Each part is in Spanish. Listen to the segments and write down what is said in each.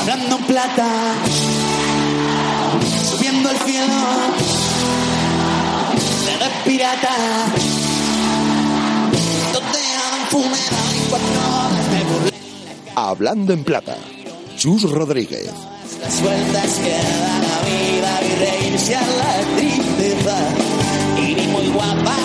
Hablando en plata, subiendo el cielo, de pirata, donde han fumado y cuatro horas me burlé. Hablando en plata, Chus Rodríguez. Las vueltas que da la vida y reírse a la tristeza, y ni muy guapa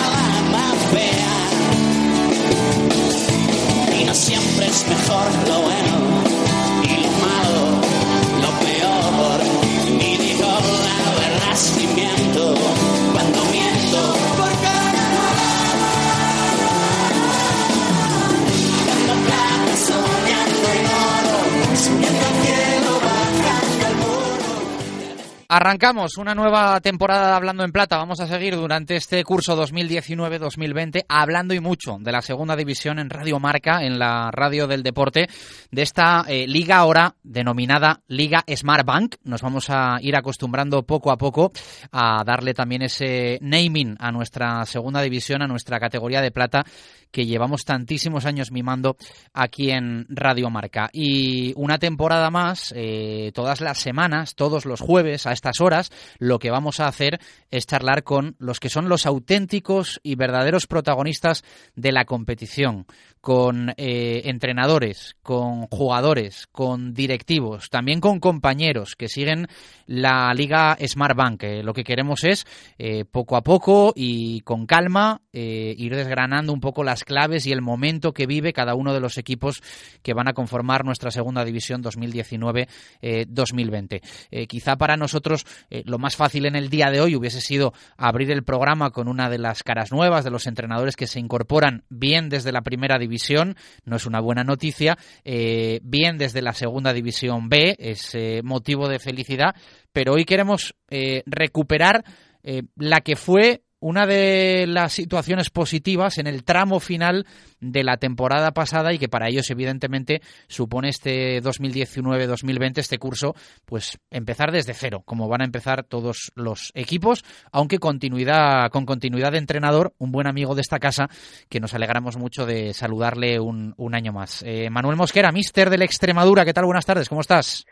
Arrancamos una nueva temporada de Hablando en Plata. Vamos a seguir durante este curso 2019-2020 hablando y mucho de la segunda división en Radio Marca, en la radio del deporte, de esta eh, liga ahora denominada Liga Smart Bank. Nos vamos a ir acostumbrando poco a poco a darle también ese naming a nuestra segunda división, a nuestra categoría de plata que llevamos tantísimos años mimando aquí en Radio Marca. Y una temporada más, eh, todas las semanas, todos los jueves, a estas horas, lo que vamos a hacer es charlar con los que son los auténticos y verdaderos protagonistas de la competición con eh, entrenadores, con jugadores, con directivos, también con compañeros que siguen la Liga Smart Bank. Eh, lo que queremos es, eh, poco a poco y con calma, ir desgranando un poco las claves y el momento que vive cada uno de los equipos que van a conformar nuestra segunda división 2019-2020. Eh, quizá para nosotros eh, lo más fácil en el día de hoy hubiese sido abrir el programa con una de las caras nuevas de los entrenadores que se incorporan bien desde la primera división, no es una buena noticia, eh, bien desde la segunda división B, es eh, motivo de felicidad, pero hoy queremos eh, recuperar eh, la que fue una de las situaciones positivas en el tramo final de la temporada pasada y que para ellos evidentemente supone este 2019-2020 este curso pues empezar desde cero como van a empezar todos los equipos aunque continuidad con continuidad de entrenador un buen amigo de esta casa que nos alegramos mucho de saludarle un, un año más Eh, Manuel Mosquera, mister del Extremadura ¿qué tal? Buenas tardes, ¿cómo estás?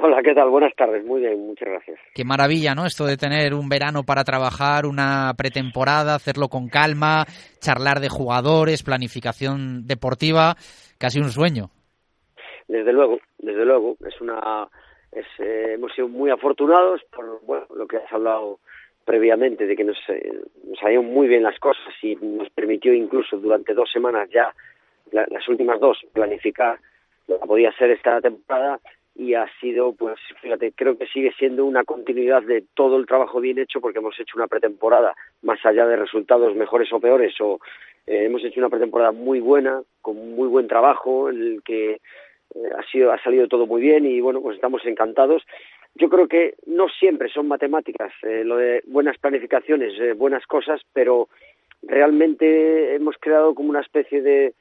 Hola, ¿qué tal? Buenas tardes. Muy bien, muchas gracias. Qué maravilla, ¿no? Esto de tener un verano para trabajar, una pretemporada, hacerlo con calma, charlar de jugadores, planificación deportiva, casi un sueño. Desde luego, desde luego. Es una, es, eh, hemos sido muy afortunados por bueno, lo que has hablado previamente, de que nos, eh, nos salieron muy bien las cosas y nos permitió incluso durante dos semanas ya, la- las últimas dos, planificar lo que podía ser esta temporada y ha sido, pues, fíjate, creo que sigue siendo una continuidad de todo el trabajo bien hecho porque hemos hecho una pretemporada, más allá de resultados mejores o peores, o eh, hemos hecho una pretemporada muy buena, con muy buen trabajo, en el que eh, ha sido ha salido todo muy bien y bueno, pues estamos encantados. Yo creo que no siempre son matemáticas, eh, lo de buenas planificaciones, eh, buenas cosas, pero realmente hemos creado como una especie de,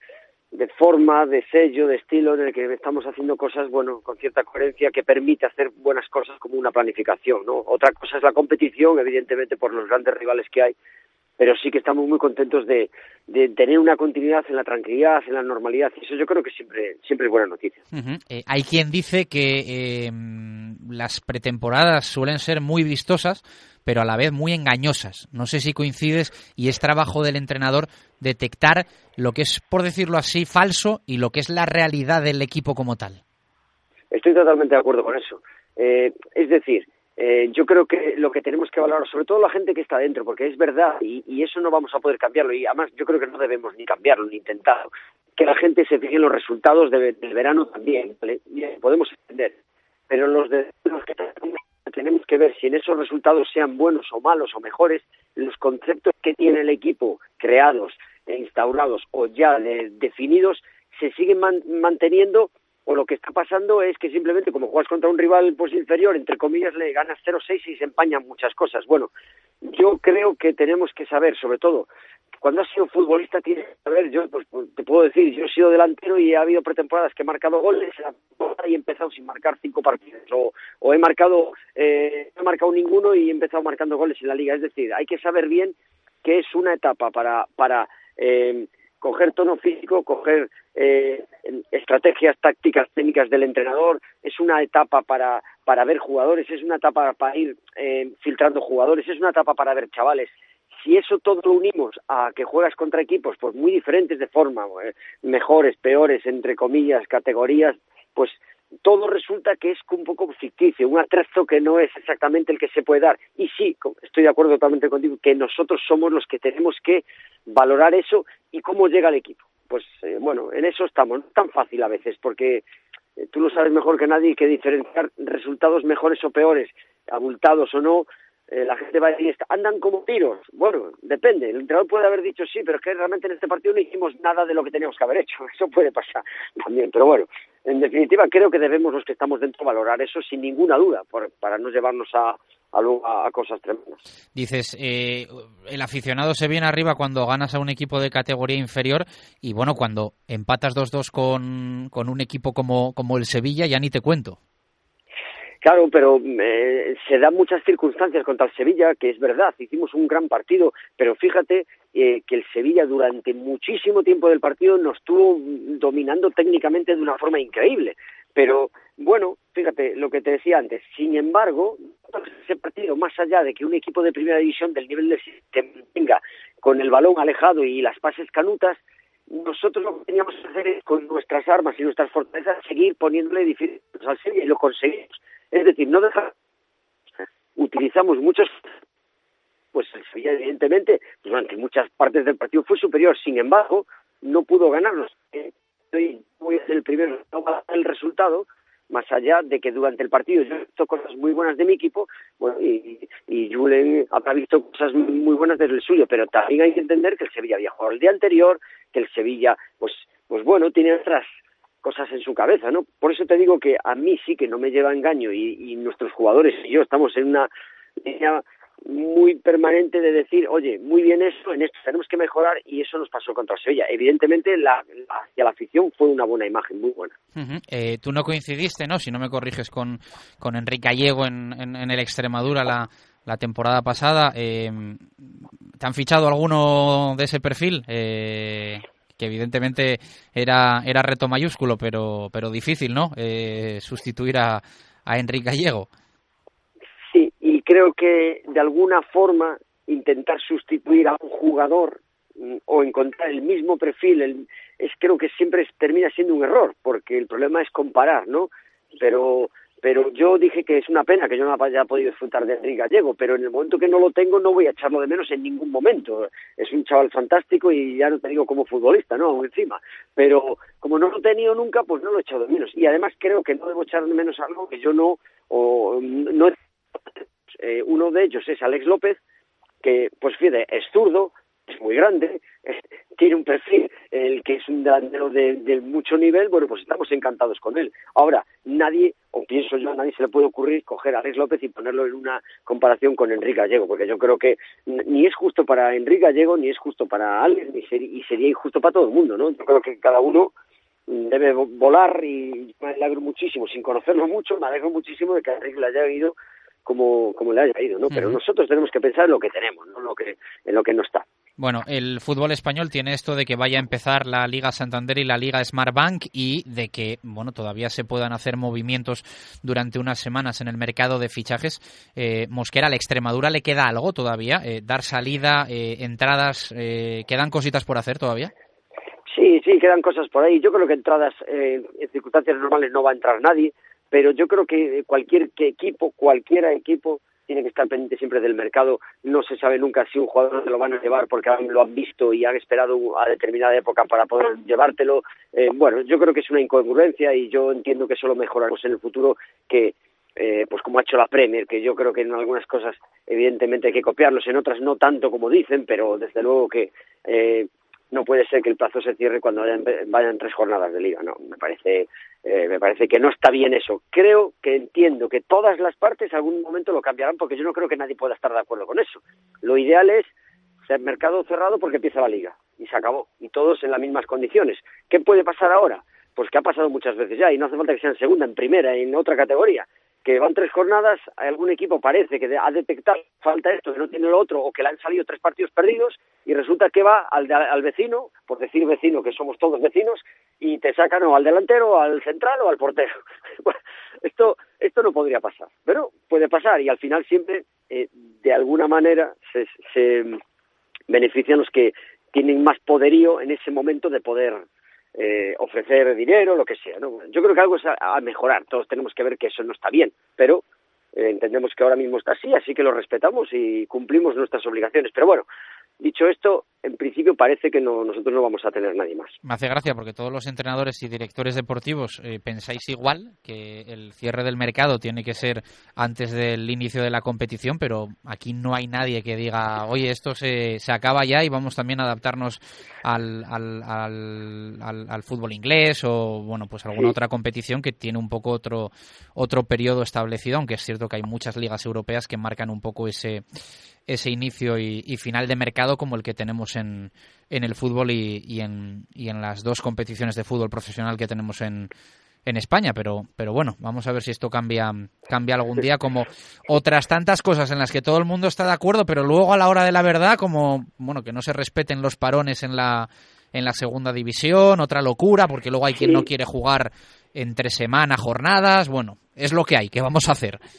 de forma, de sello, de estilo en el que estamos haciendo cosas, bueno, con cierta coherencia que permite hacer buenas cosas como una planificación, ¿no? Otra cosa es la competición, evidentemente por los grandes rivales que hay, pero sí que estamos muy contentos de, de tener una continuidad en la tranquilidad, en la normalidad, y eso yo creo que siempre, siempre es buena noticia. Eh, hay quien dice que eh, las pretemporadas suelen ser muy vistosas, pero a la vez muy engañosas. No sé si coincides y es trabajo del entrenador detectar lo que es, por decirlo así, falso y lo que es la realidad del equipo como tal. Estoy totalmente de acuerdo con eso. Eh, es decir, eh, yo creo que lo que tenemos que valorar, sobre todo la gente que está dentro, porque es verdad y, y eso no vamos a poder cambiarlo y además yo creo que no debemos ni cambiarlo ni intentarlo. Que la gente se fije en los resultados de- del verano también, ¿vale? Bien, podemos entender, pero los de los que tenemos que ver si en esos resultados sean buenos o malos o mejores, los conceptos que tiene el equipo creados e instaurados o ya de- definidos se siguen man- manteniendo o lo que está pasando es que simplemente como juegas contra un rival pues inferior, entre comillas, le ganas 0-6 y se empañan muchas cosas. Bueno, yo creo que tenemos que saber, sobre todo, cuando has sido futbolista tienes que saber, yo pues, pues, te puedo decir, yo he sido delantero y ha habido pretemporadas que he marcado goles y he empezado sin marcar cinco partidos, o, o he marcado, eh, no he marcado ninguno y he empezado marcando goles en la liga. Es decir, hay que saber bien que es una etapa para, para eh, coger tono físico, coger eh, estrategias tácticas técnicas del entrenador, es una etapa para, para ver jugadores, es una etapa para ir eh, filtrando jugadores, es una etapa para ver chavales. Si eso todo lo unimos a que juegas contra equipos pues muy diferentes de forma, eh, mejores, peores, entre comillas, categorías, pues todo resulta que es un poco ficticio, un atraso que no es exactamente el que se puede dar. Y sí, estoy de acuerdo totalmente contigo, que nosotros somos los que tenemos que valorar eso y cómo llega el equipo. Pues eh, bueno, en eso estamos, no es tan fácil a veces, porque eh, tú lo sabes mejor que nadie que diferenciar resultados mejores o peores, abultados o no, eh, la gente va a decir, andan como tiros. Bueno, depende. El entrenador puede haber dicho sí, pero es que realmente en este partido no hicimos nada de lo que teníamos que haber hecho. Eso puede pasar también. Pero bueno, en definitiva, creo que debemos los que estamos dentro valorar eso sin ninguna duda, por, para no llevarnos a, a, a cosas tremendas. Dices, eh, el aficionado se viene arriba cuando ganas a un equipo de categoría inferior y bueno, cuando empatas 2-2 con, con un equipo como, como el Sevilla, ya ni te cuento. Claro, pero eh, se dan muchas circunstancias contra el Sevilla, que es verdad, hicimos un gran partido, pero fíjate eh, que el Sevilla durante muchísimo tiempo del partido nos estuvo dominando técnicamente de una forma increíble. Pero bueno, fíjate lo que te decía antes, sin embargo, ese partido, más allá de que un equipo de primera división del nivel de se tenga con el balón alejado y las pases canutas, nosotros lo que teníamos que hacer es con nuestras armas y nuestras fortalezas seguir poniéndole difíciles al Sevilla y lo conseguimos. Es decir, no dejar, utilizamos muchos, pues el Sevilla evidentemente durante muchas partes del partido fue superior, sin embargo, no pudo ganarnos. Estoy voy a ser el primero, a el resultado, más allá de que durante el partido yo he visto cosas muy buenas de mi equipo, bueno, y, Julen habrá visto cosas muy buenas desde el suyo, pero también hay que entender que el Sevilla había jugado el día anterior, que el Sevilla, pues, pues bueno, tiene otras cosas en su cabeza, ¿no? Por eso te digo que a mí sí que no me lleva engaño y, y nuestros jugadores y yo estamos en una línea muy permanente de decir, oye, muy bien eso, en esto tenemos que mejorar y eso nos pasó contra Sevilla. Evidentemente, la, hacia la afición fue una buena imagen, muy buena. eh, tú no coincidiste, ¿no? Si no me corriges con, con Enrique Gallego en, en, en el Extremadura la, la temporada pasada. Eh, ¿Te han fichado alguno de ese perfil? Eh, que evidentemente era, era reto mayúsculo, pero, pero difícil, ¿no? Eh, sustituir a, a Enrique Gallego. Creo que de alguna forma intentar sustituir a un jugador mm, o encontrar el mismo perfil es creo que siempre termina siendo un error porque el problema es comparar no pero pero yo dije que es una pena que yo no haya podido disfrutar de Enrique Gallego, pero en el momento que no lo tengo no voy a echarlo de menos en ningún momento. Es un chaval fantástico y ya no te digo como futbolista, ¿no? Encima. Pero como no lo he tenido nunca, pues no lo he echado de menos. Y además creo que no debo echar de menos algo que yo no, o no eh, uno de ellos es Alex López, que, pues fíjate, es zurdo, es muy grande, tiene un perfil, el que es un delantero de, de, mucho nivel, bueno, pues estamos encantados con él. Ahora, nadie, o pienso yo, a nadie se le puede ocurrir coger a Alex López y ponerlo en una comparación con Enrique Gallego, porque yo creo que ni es justo para Enrique Gallego, ni es justo para Alex, ni ser, y sería injusto para todo el mundo, ¿no? Yo creo que cada uno debe volar y me alegro muchísimo, sin conocerlo mucho, me alegro muchísimo de que Enrique le haya ido como, como le haya ido, ¿no? Pero uh -huh. nosotros tenemos que pensar en lo que tenemos, no en lo que, en lo que no está. Bueno, el fútbol español tiene esto de que vaya a empezar la Liga Santander y la Liga Smartbank y de que, bueno, todavía se puedan hacer movimientos durante unas semanas en el mercado de fichajes. Eh, Mosquera, ¿a la Extremadura le queda algo todavía? Eh, ¿Dar salida, eh, entradas? ¿Quedan cositas por hacer todavía? Sí, sí, quedan cosas por ahí. Yo creo que entradas en circunstancias normales no va a entrar nadie pero yo creo que cualquier que equipo, cualquiera equipo, tiene que estar pendiente siempre del mercado. No se sabe nunca si un jugador se lo van a llevar porque lo han visto y han esperado a determinada época para poder llevártelo. Eh, bueno, yo creo que es una incongruencia y yo entiendo que solo mejoraremos en el futuro que eh, pues como ha hecho la Premier, que yo creo que en algunas cosas evidentemente hay que copiarlos, en otras no tanto como dicen, pero desde luego que eh, no puede ser que el plazo se cierre cuando vayan, vayan tres jornadas de liga, no, me parece, eh, me parece que no está bien eso. Creo que entiendo que todas las partes algún momento lo cambiarán porque yo no creo que nadie pueda estar de acuerdo con eso. Lo ideal es ser mercado cerrado porque empieza la liga y se acabó y todos en las mismas condiciones. ¿Qué puede pasar ahora? Pues que ha pasado muchas veces ya y no hace falta que sea en segunda, en primera, en otra categoría que van tres jornadas, algún equipo parece que ha detectado falta esto, que no tiene lo otro, o que le han salido tres partidos perdidos, y resulta que va al, al vecino, por decir vecino, que somos todos vecinos, y te sacan o al delantero, al central o al portero. esto, esto no podría pasar, pero puede pasar, y al final siempre, eh, de alguna manera, se, se benefician los que tienen más poderío en ese momento de poder eh, ofrecer dinero, lo que sea. ¿no? Yo creo que algo es a, mejorar. Todos tenemos que ver que eso no está bien, pero eh, entendemos que ahora mismo está así, así que lo respetamos y cumplimos nuestras obligaciones. Pero bueno, Dicho esto, en principio parece que no, nosotros no vamos a tener nadie más. Me hace gracia porque todos los entrenadores y directores deportivos eh, pensáis igual, que el cierre del mercado tiene que ser antes del inicio de la competición, pero aquí no hay nadie que diga, oye, esto se, se acaba ya y vamos también a adaptarnos al, al, al, al, fútbol inglés o, bueno, pues alguna otra competición que tiene un poco otro, otro periodo establecido, aunque es cierto que hay muchas ligas europeas que marcan un poco ese ese inicio y, final de mercado como el que tenemos en, en el fútbol y, y, en, y en las dos competiciones de fútbol profesional que tenemos en, en España, pero, pero bueno, vamos a ver si esto cambia, cambia algún día, como otras tantas cosas en las que todo el mundo está de acuerdo, pero luego a la hora de la verdad, como bueno, que no se respeten los parones en la, en la segunda división, otra locura, porque luego hay quien no quiere jugar entre semana, jornadas, bueno, es lo que hay, ¿qué vamos a hacer?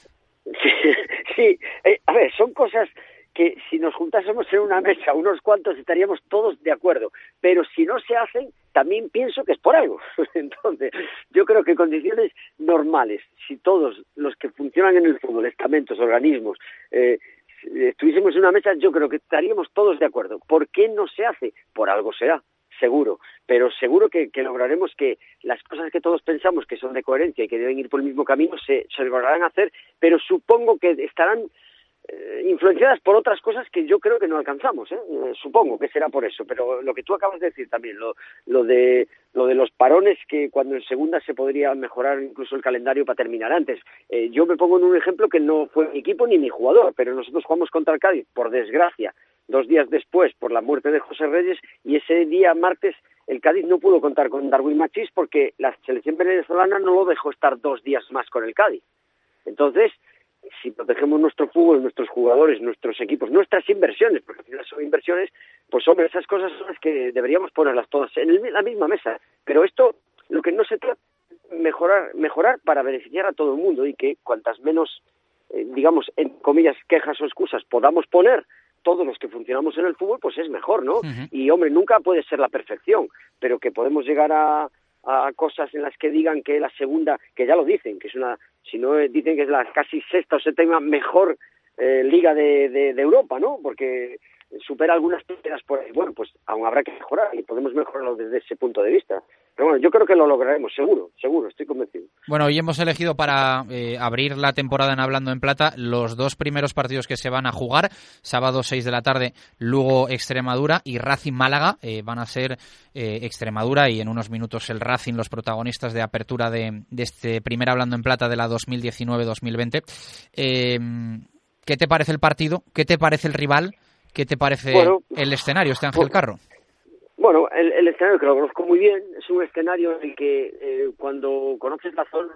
Sí, sí. Eh, a ver, son cosas que si nos juntásemos en una mesa unos cuantos estaríamos todos de acuerdo, pero si no se hacen, también pienso que es por algo. Entonces, yo creo que condiciones normales, si todos los que funcionan en el fútbol, estamentos, organismos, eh, estuviésemos en una mesa, yo creo que estaríamos todos de acuerdo. ¿Por qué no se hace? Por algo será, seguro, pero seguro que, lograremos que las cosas que todos pensamos que son de coherencia y que deben ir por el mismo camino se, se lograrán hacer, pero supongo que estarán eh, influenciadas por otras cosas que yo creo que no alcanzamos, ¿eh? ¿eh? supongo que será por eso, pero lo que tú acabas de decir también, lo, lo, de, lo de los parones, que cuando en segunda se podría mejorar incluso el calendario para terminar antes. Eh, yo me pongo en un ejemplo que no fue mi equipo ni mi jugador, pero nosotros jugamos contra el Cádiz, por desgracia, dos días después por la muerte de José Reyes y ese día martes el Cádiz no pudo contar con Darwin Machís porque la selección venezolana no lo dejó estar dos días más con el Cádiz. Entonces, si protegemos nuestro fútbol, nuestros jugadores, nuestros equipos, nuestras inversiones, porque al final son inversiones, pues hombre, esas cosas son las que deberíamos ponerlas todas en la misma mesa. Pero esto, lo que no se trata mejorar, mejorar para beneficiar a todo el mundo y que cuantas menos, eh, digamos, en comillas, quejas o excusas podamos poner todos los que funcionamos en el fútbol, pues es mejor, ¿no? Y hombre, nunca puede ser la perfección, pero que podemos llegar a, a cosas en las que digan que la segunda, que ya lo dicen, que es una, si no eh, dicen que es la casi sexta o séptima mejor eh, liga de, de, de, Europa, ¿no? Porque supera algunas piedras por ahí. Bueno, pues aún habrá que mejorar y podemos mejorarlo desde ese punto de vista. Pero bueno, yo creo que lo lograremos, seguro, seguro, estoy convencido. Bueno, hoy hemos elegido para eh, abrir la temporada en Hablando en Plata los dos primeros partidos que se van a jugar. Sábado 6 de la tarde, Lugo Extremadura y Racing Málaga. Eh, van a ser eh, Extremadura y en unos minutos el Racing, los protagonistas de apertura de, de este primer Hablando en Plata de la 2019-2020. ¿Qué te parece el partido? ¿Qué te parece el rival? ¿Qué te parece el escenario, este Ángel Carro? Bueno, el, escenario que lo conozco muy bien es un escenario en el que eh, cuando conoces la zona,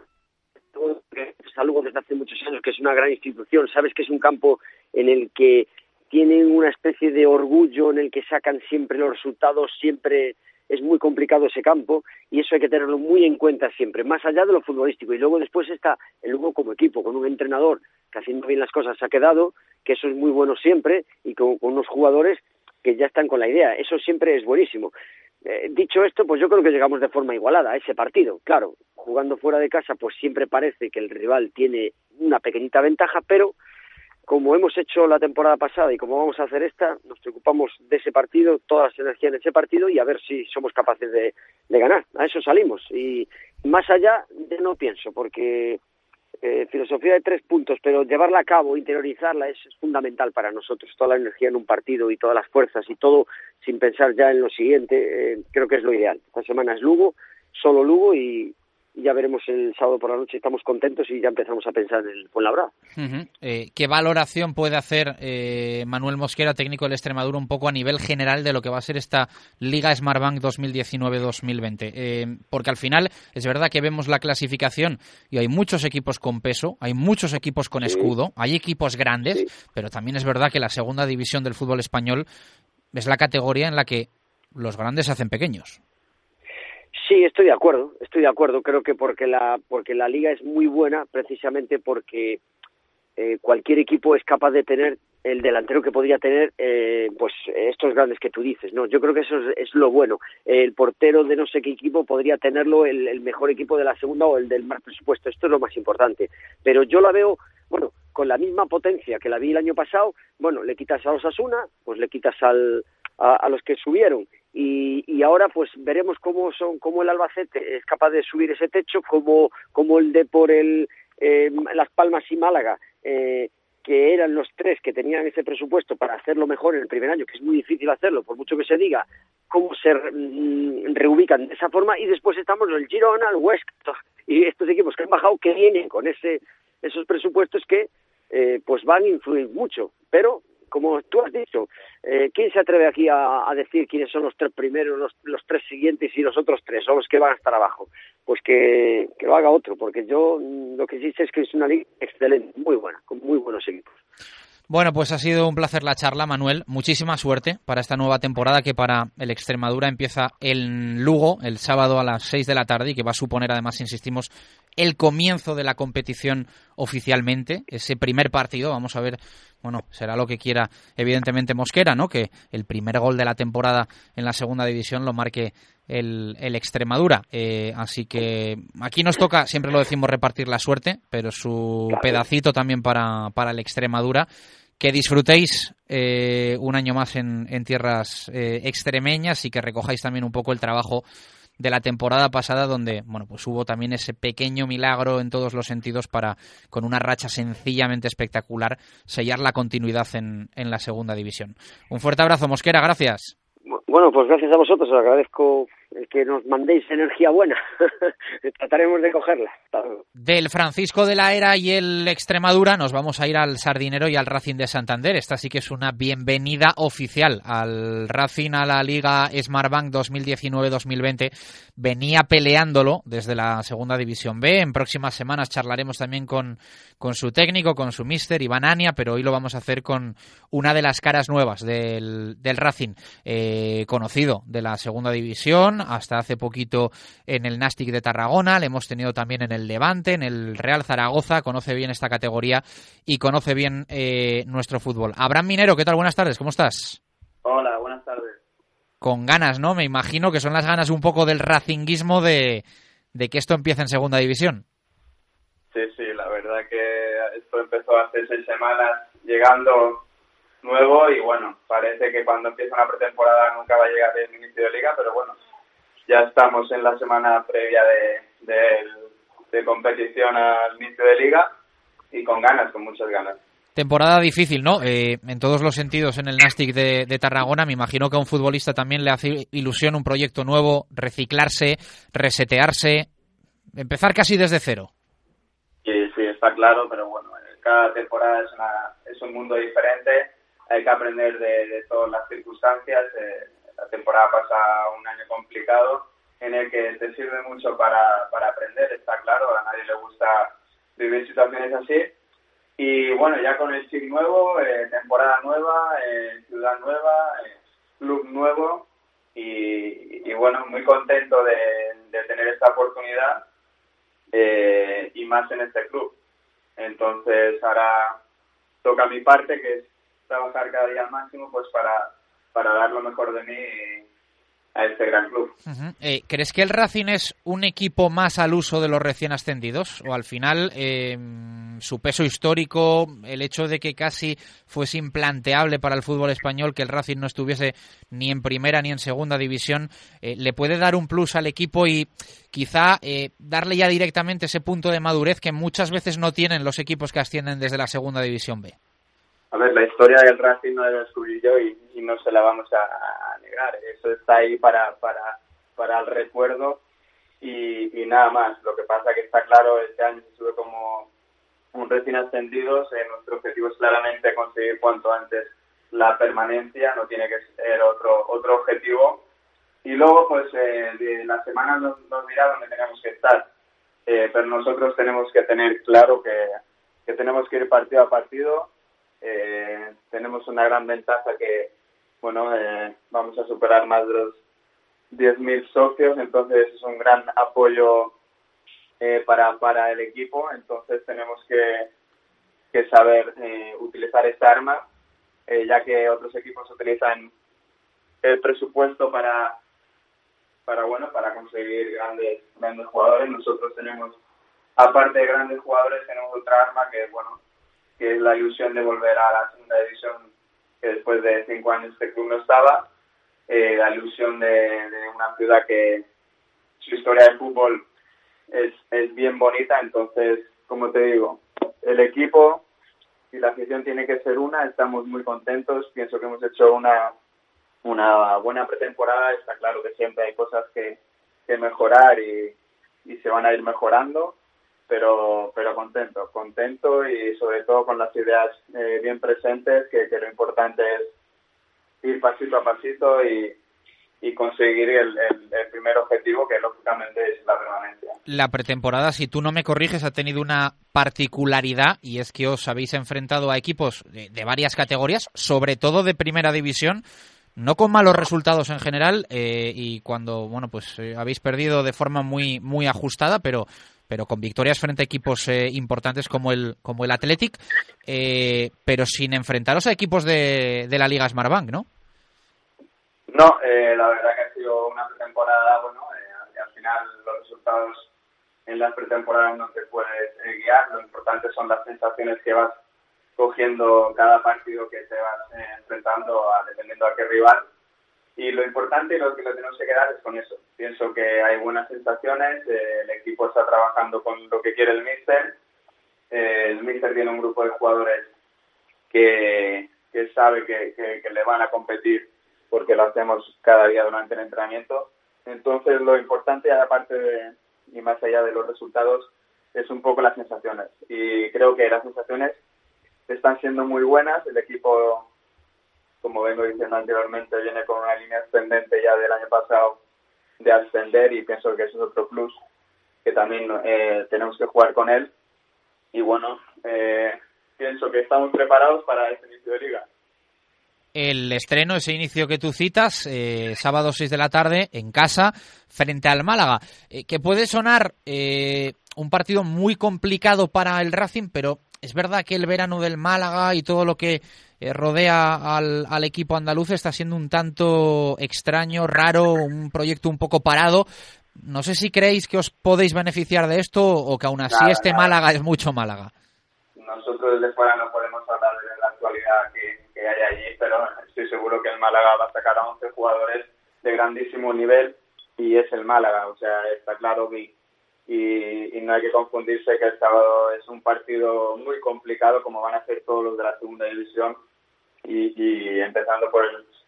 algo desde hace muchos años, que es una gran institución, sabes que es un campo en el que tienen una especie de orgullo, en el que sacan siempre los resultados, siempre es muy complicado ese campo y eso hay que tenerlo muy en cuenta siempre, más allá de lo futbolístico. Y luego después está el Lugo como equipo, con un entrenador que haciendo bien las cosas ha quedado, que eso es muy bueno siempre, y con, unos jugadores que ya están con la idea. Eso siempre es buenísimo. Eh, dicho esto, pues yo creo que llegamos de forma igualada a ese partido. Claro, jugando fuera de casa, pues siempre parece que el rival tiene una pequeñita ventaja, pero como hemos hecho la temporada pasada y como vamos a hacer esta, nos preocupamos de ese partido, todas las energías en ese partido y a ver si somos capaces de, ganar. A eso salimos. Y más allá de no pienso, porque eh, filosofía de tres puntos, pero llevarla a cabo, interiorizarla es, fundamental para nosotros. Toda la energía en un partido y todas las fuerzas y todo sin pensar ya en lo siguiente, eh, creo que es lo ideal. Esta semana es Lugo, solo Lugo y, y ya veremos el sábado por la noche. Estamos contentos y ya empezamos a pensar en el Fuenlabrada. Eh, ¿Qué valoración puede hacer eh, Manuel Mosquera, técnico del Extremadura, un poco a nivel general de lo que va a ser esta Liga Smartbank 2019-2020? Eh, porque al final es verdad que vemos la clasificación y hay muchos equipos con peso, hay muchos equipos con escudo, hay equipos grandes, pero también es verdad que la segunda división del fútbol español es la categoría en la que los grandes se hacen pequeños. Sí, estoy de acuerdo, estoy de acuerdo. Creo que porque la, porque la liga es muy buena precisamente porque eh, cualquier equipo es capaz de tener el delantero que podría tener eh, pues estos grandes que tú dices no yo creo que eso es, lo bueno. El portero de no sé qué equipo podría tenerlo el, mejor equipo de la segunda o el del más presupuesto. Esto es lo más importante. Pero yo la veo bueno con la misma potencia que la vi el año pasado bueno le quitas a los Asuna pues le quitas al a, los que subieron y, y, ahora pues veremos cómo son cómo el Albacete es capaz de subir ese techo como como el de por el eh, Las Palmas y Málaga eh, que eran los tres que tenían ese presupuesto para hacerlo mejor en el primer año, que es muy difícil hacerlo, por mucho que se diga, cómo se mm, reubican de esa forma, y después estamos el Girona, el West, y estos equipos que han bajado, que vienen con ese esos presupuestos que eh, pues van a influir mucho, pero como tú has dicho, eh, ¿quién se atreve aquí a, decir quiénes son los tres primeros, los, tres siguientes y los otros tres, son los que van a estar abajo? Pues que, que lo haga otro, porque yo mm, lo que sí sé es que es una liga excelente, muy buena, con muy buenos equipos. Bueno, pues ha sido un placer la charla, Manuel. Muchísima suerte para esta nueva temporada que para el Extremadura empieza en Lugo el sábado a las 6 de la tarde y que va a suponer, además, insistimos, el comienzo de la competición oficialmente, ese primer partido. Vamos a ver, bueno, será lo que quiera, evidentemente, Mosquera, ¿no? Que el primer gol de la temporada en la segunda división lo marque el, Extremadura. Eh, así que aquí nos toca, siempre lo decimos, repartir la suerte, pero su pedacito también para, para el Extremadura que disfrutéis eh, un año más en, tierras eh, extremeñas y que recojáis también un poco el trabajo de la temporada pasada donde bueno pues hubo también ese pequeño milagro en todos los sentidos para con una racha sencillamente espectacular sellar la continuidad en, en la segunda división. Un fuerte abrazo Mosquera gracias. Bueno pues gracias a vosotros os agradezco que nos mandéis energía buena. Trataremos de cogerla. Del Francisco de la Era y el Extremadura nos vamos a ir al Sardinero y al Racing de Santander. Esta sí que es una bienvenida oficial al Racing a la Liga Smartbank 2019-2020. Venía peleándolo desde la Segunda División B. En próximas semanas charlaremos también con, con su técnico, con su mister Iván Ania, pero hoy lo vamos a hacer con una de las caras nuevas del, del Racing, eh, conocido de la Segunda División hasta hace poquito en el Nastic de Tarragona, le hemos tenido también en el Levante, en el Real Zaragoza, conoce bien esta categoría y conoce bien eh, nuestro fútbol. Abraham Minero, ¿qué tal? Buenas tardes, ¿cómo estás? Hola, buenas tardes. Con ganas, ¿no? Me imagino que son las ganas un poco del racinguismo de, de que esto empiece en segunda división. Sí, sí, la verdad que esto empezó hace seis semanas llegando nuevo y bueno, parece que cuando empieza una pretemporada nunca va a llegar el inicio de liga, pero bueno, ya estamos en la semana previa de, de, competición al inicio de liga y con ganas, con muchas ganas. Temporada difícil, ¿no? Eh, en todos los sentidos en el Nastic de, de, Tarragona. Me imagino que a un futbolista también le hace ilusión un proyecto nuevo, reciclarse, resetearse, empezar casi desde cero. Sí, sí, está claro, pero bueno, cada temporada es, una, es un mundo diferente. Hay que aprender de, de todas las circunstancias. Eh, la temporada pasa un año complicado en el que te sirve mucho para, para aprender, está claro, a nadie le gusta vivir situaciones así. Y bueno, ya con el chip nuevo, eh, temporada nueva, eh, ciudad nueva, eh, club nuevo y, bueno, muy contento de, de tener esta oportunidad y más en este club. Entonces ahora toca mi parte, que es trabajar cada día al máximo pues para para dar lo mejor de mí a este gran club. Eh, ¿Crees que el Racing es un equipo más al uso de los recién ascendidos? ¿O al final eh, su peso histórico, el hecho de que casi fuese implanteable para el fútbol español que el Racing no estuviese ni en primera ni en segunda división, eh, le puede dar un plus al equipo y quizá darle ya directamente ese punto de madurez que muchas veces no tienen los equipos que ascienden desde la segunda división B? A ver, la historia del Racing no la descubrí yo y, no se la vamos a, negar. Eso está ahí para, para, para el recuerdo y, nada más. Lo que pasa que está claro, este año se sube como un recién ascendido. Eh, nuestro objetivo es claramente conseguir cuanto antes la permanencia, no tiene que ser otro, otro objetivo. Y luego, pues, eh, la semana nos, dirá dónde tenemos que estar. Eh, pero nosotros tenemos que tener claro que, que tenemos que ir partido a partido eh, tenemos una gran ventaja que, bueno, eh, vamos a superar más de los 10.000 socios, entonces es un gran apoyo eh, para, para el equipo, entonces tenemos que, que saber eh, utilizar esta arma, ya que otros equipos utilizan el presupuesto para para bueno para conseguir grandes grandes jugadores. Nosotros tenemos aparte de grandes jugadores tenemos otra arma que bueno que es la ilusión de volver a la segunda división, que después de cinco años este club no estaba, eh, la ilusión de, una ciudad que su historia de fútbol es, es bien bonita, entonces, como te digo, el equipo y la afición tiene que ser una, estamos muy contentos, pienso que hemos hecho una, una buena pretemporada, está claro que siempre hay cosas que, que mejorar y, y se van a ir mejorando, pero, pero contento, contento y sobre todo con las ideas eh, bien presentes, que, lo importante es ir pasito a pasito y, conseguir el, primer objetivo, que lógicamente es la permanencia. La pretemporada, si tú no me corriges, ha tenido una particularidad y es que os habéis enfrentado a equipos de, varias categorías, sobre todo de primera división, no con malos resultados en general eh, y cuando bueno pues eh, habéis perdido de forma muy muy ajustada pero pero con victorias frente a equipos eh, importantes como el, como el Athletic, eh, pero sin enfrentaros a equipos de, de la Liga Smartbank, ¿no? No, eh, la verdad que ha sido una pretemporada, bueno, al final los resultados en las pretemporadas no te puedes guiar, lo importante son las sensaciones que vas cogiendo cada partido que te vas enfrentando, a, dependiendo a qué rival y lo importante y lo que lo tenemos que quedar es con eso. Pienso que hay buenas sensaciones, eh, el equipo está trabajando con lo que quiere el míster, eh, el míster tiene un grupo de jugadores que, que sabe que, que, le van a competir porque lo hacemos cada día durante el entrenamiento. Entonces lo importante, aparte de, y más allá de los resultados, es un poco las sensaciones. Y creo que las sensaciones están siendo muy buenas, el equipo como vengo diciendo anteriormente, viene con una línea ascendente ya del año pasado de ascender y pienso que eso es otro plus que también eh, tenemos que jugar con él. Y bueno, eh, pienso que estamos preparados para este inicio de liga. El estreno, ese inicio que tú citas, eh, sábado 6 de la tarde, en casa, frente al Málaga, que puede sonar un partido muy complicado para el Racing, pero es verdad que el verano del Málaga y todo lo que eh, rodea al, al, equipo andaluz está siendo un tanto extraño, raro, un proyecto un poco parado. No sé si creéis que os podéis beneficiar de esto o que aún así este Málaga es mucho Málaga. Nosotros desde fuera no podemos hablar de la actualidad que, que hay allí, pero estoy seguro que el Málaga va a sacar a 11 jugadores de grandísimo nivel y es el Málaga. O sea, está claro que y, no hay que confundirse que el sábado es un partido muy complicado como van a ser todos los de la segunda división y, empezando por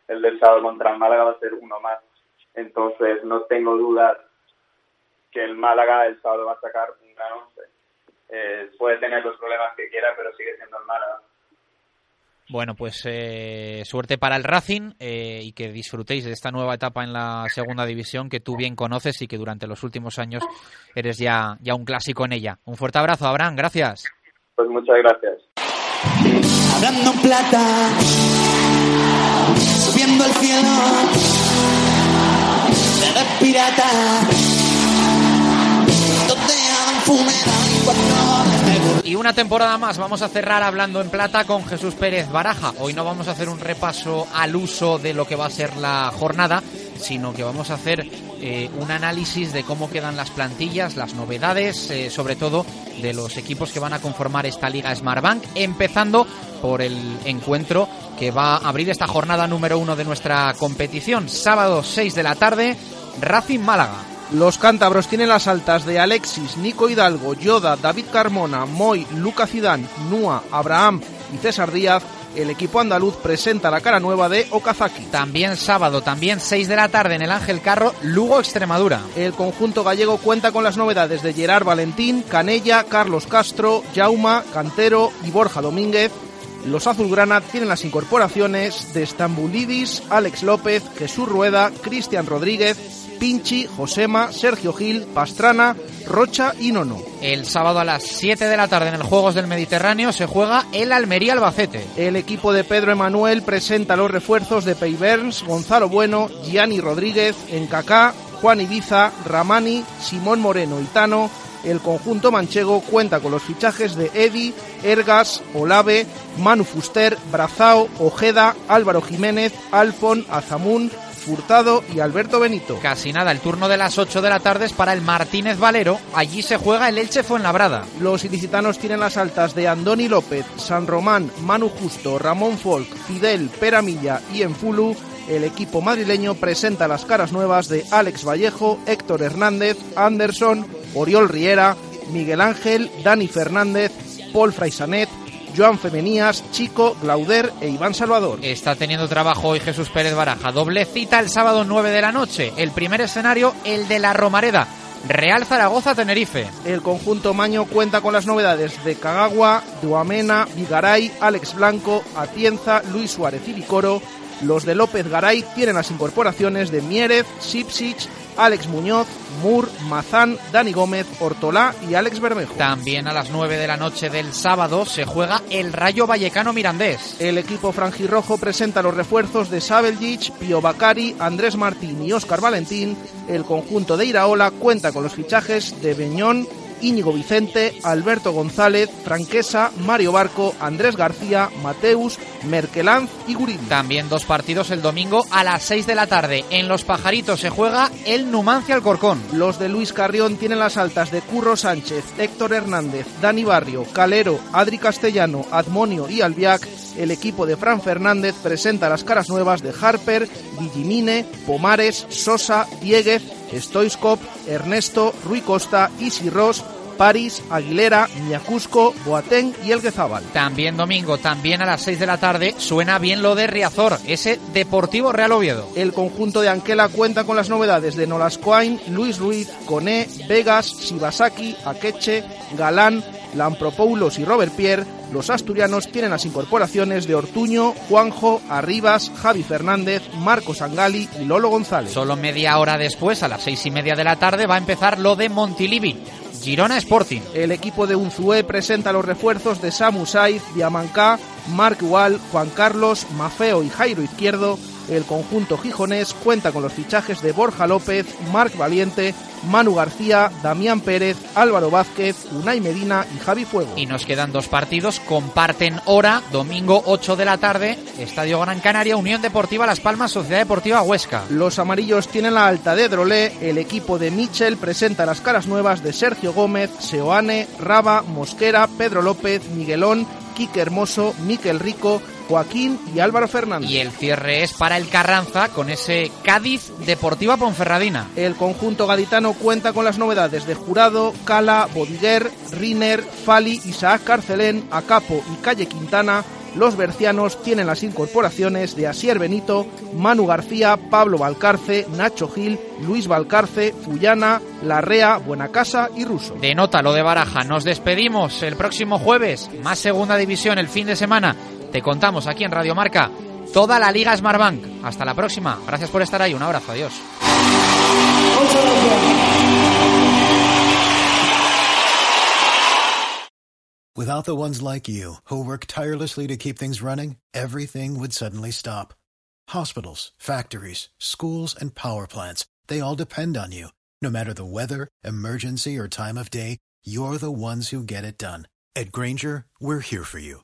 el, del sábado contra el Málaga va a ser uno más. Entonces no tengo dudas que el Málaga el sábado va a sacar un gran once. Eh, puede tener los problemas que quiera, pero sigue siendo el Málaga. Bueno, pues eh, suerte para el Racing eh, y que disfrutéis de esta nueva etapa en la segunda división que tú bien conoces y que durante los últimos años eres ya, ya un clásico en ella. Un fuerte abrazo, Abraham, gracias. Pues muchas gracias. Hablando plata, subiendo al cielo, pirata. Y una temporada más vamos a cerrar hablando en plata con Jesús Pérez Baraja. Hoy no vamos a hacer un repaso al uso de lo que va a ser la jornada, sino que vamos a hacer eh, un análisis de cómo quedan las plantillas, las novedades, eh, sobre todo de los equipos que van a conformar esta Liga Smartbank, empezando por el encuentro que va a abrir esta jornada número uno de nuestra competición, sábado 6 de la tarde, Racing Málaga. Los cántabros tienen las altas de Alexis, Nico Hidalgo, Yoda, David Carmona, Moy, Luca Zidane, Nua, Abraham y César Díaz el equipo andaluz presenta la cara nueva de Okazaki. También sábado, también 6 de la tarde en el Ángel Carro, Lugo Extremadura. El conjunto gallego cuenta con las novedades de Gerard Valentín, Canella, Carlos Castro, Jauma, Cantero y Borja Domínguez. Los azulgrana tienen las incorporaciones de Stambulidis, Alex López, Jesús Rueda, Cristian Rodríguez, Pinchi, Josema, Sergio Gil, Pastrana, Rocha y Nono. El sábado a las 7 de la tarde en el Juegos del Mediterráneo se juega el Almería Albacete. El equipo de Pedro Emanuel presenta los refuerzos de Pei Gonzalo Bueno, Gianni Rodríguez, Encacá, Juan Ibiza, Ramani, Simón Moreno y Tano. El conjunto manchego cuenta con los fichajes de Edi, Ergas, Olave, Manu Fuster, Brazao, Ojeda, Álvaro Jiménez, Alfon, Azamun, Furtado y Alberto Benito. Casi nada, el turno de las 8 de la tarde es para el Martínez Valero. Allí se juega el Elche Fuenlabrada. Los ilicitanos tienen las altas de Andoni López, San Román, Manu Justo, Ramón Folk, Fidel, Peramilla y Enfulu. El equipo madrileño presenta las caras nuevas de Alex Vallejo, Héctor Hernández, Anderson, Oriol Riera, Miguel Ángel, Dani Fernández, Paul Fraisanet, Joan Femenías, Chico, Glauder e Iván Salvador. Está teniendo trabajo hoy Jesús Pérez Baraja. Doble cita el sábado 9 de la noche. El primer escenario, el de la Romareda. Real Zaragoza Tenerife. El conjunto Maño cuenta con las novedades de Cagagua, Duamena, Vigaray, Alex Blanco, Atienza, Luis Suárez y Vicoro. Los de López Garay tienen las incorporaciones de Mierez, Sipsich, Alex Muñoz, Mur, Mazán, Dani Gómez, Hortolá y Alex Bermejo. También a las 9 de la noche del sábado se juega el Rayo Vallecano Mirandés. El equipo franjirrojo presenta los refuerzos de Sabeljic, Pio Bacari, Andrés Martín y Óscar Valentín. El conjunto de Iraola cuenta con los fichajes de Beñón, Íñigo Vicente, Alberto González, Franquesa, Mario Barco, Andrés García, Mateus, Merkelanz y Gurín. También dos partidos el domingo a las 6 de la tarde. En Los Pajaritos se juega el Numancia Alcorcón. Los de Luis Carrión tienen las altas de Curro Sánchez, Héctor Hernández, Dani Barrio, Calero, Adri Castellano, Admonio y Albiac. El equipo de Fran Fernández presenta las caras nuevas de Harper, Villimine, Pomares, Sosa, Dieguez, Stoiskop, Ernesto, Rui Costa, Isi Ross, París, Aguilera, Ñacusco, Boateng y El Guezábal. También domingo, también a las 6 de la tarde, suena bien lo de Riazor, ese Deportivo Real Oviedo. El conjunto de Anquela cuenta con las novedades de Nolascoain, Luis Ruiz, Coné, Vegas, Shibasaki, Akeche, Galán, Lampropoulos y Robert Pierre, los asturianos tienen las incorporaciones de Ortuño, Juanjo, Arribas, Javi Fernández, Marcos Angali y Lolo González. Solo media hora después, a las seis y media de la tarde, va a empezar lo de Montilivi. Girona Sporting. El equipo de Unzué presenta los refuerzos de Samu Saiz, Diamancá, Mark Wall, Juan Carlos, Mafeo y Jairo Izquierdo. El conjunto gijonés cuenta con los fichajes de Borja López, Marc Valiente, Manu García, Damián Pérez, Álvaro Vázquez, Unai Medina y Javi Fuego. Y nos quedan dos partidos, comparten hora, domingo 8 de la tarde, Estadio Gran Canaria, Unión Deportiva Las Palmas, Sociedad Deportiva Huesca. Los amarillos tienen la alta de Drolé, el equipo de Michel presenta las caras nuevas de Sergio Gómez, Seoane, Raba, Mosquera, Pedro López, Miguelón, Quique Hermoso, Miquel Rico, Joaquín y Álvaro Fernández. Y el cierre es para el Carranza con ese Cádiz Deportiva Ponferradina. El conjunto gaditano cuenta con las novedades de Jurado, Cala, Bodiguer, Riner, Fali, Isaac Carcelén, Acapo y Calle Quintana. Los bercianos tienen las incorporaciones de Asier Benito, Manu García, Pablo Valcarce, Nacho Gil, Luis Valcarce, Fullana, Larrea, Buenacasa y Russo. De nota lo de Baraja, nos despedimos el próximo jueves, más segunda división el fin de semana. Te contamos aquí en Radio Marca toda la Liga Smartbank. Hasta la próxima. Gracias por estar ahí. Un abrazo. Adiós. Without the ones like you, who work tirelessly to keep things running, everything would suddenly stop. Hospitals, factories, schools, and power plants, they all depend on you. No matter the weather, emergency, or time of day, you're the ones who get it done. At Granger, we're here for you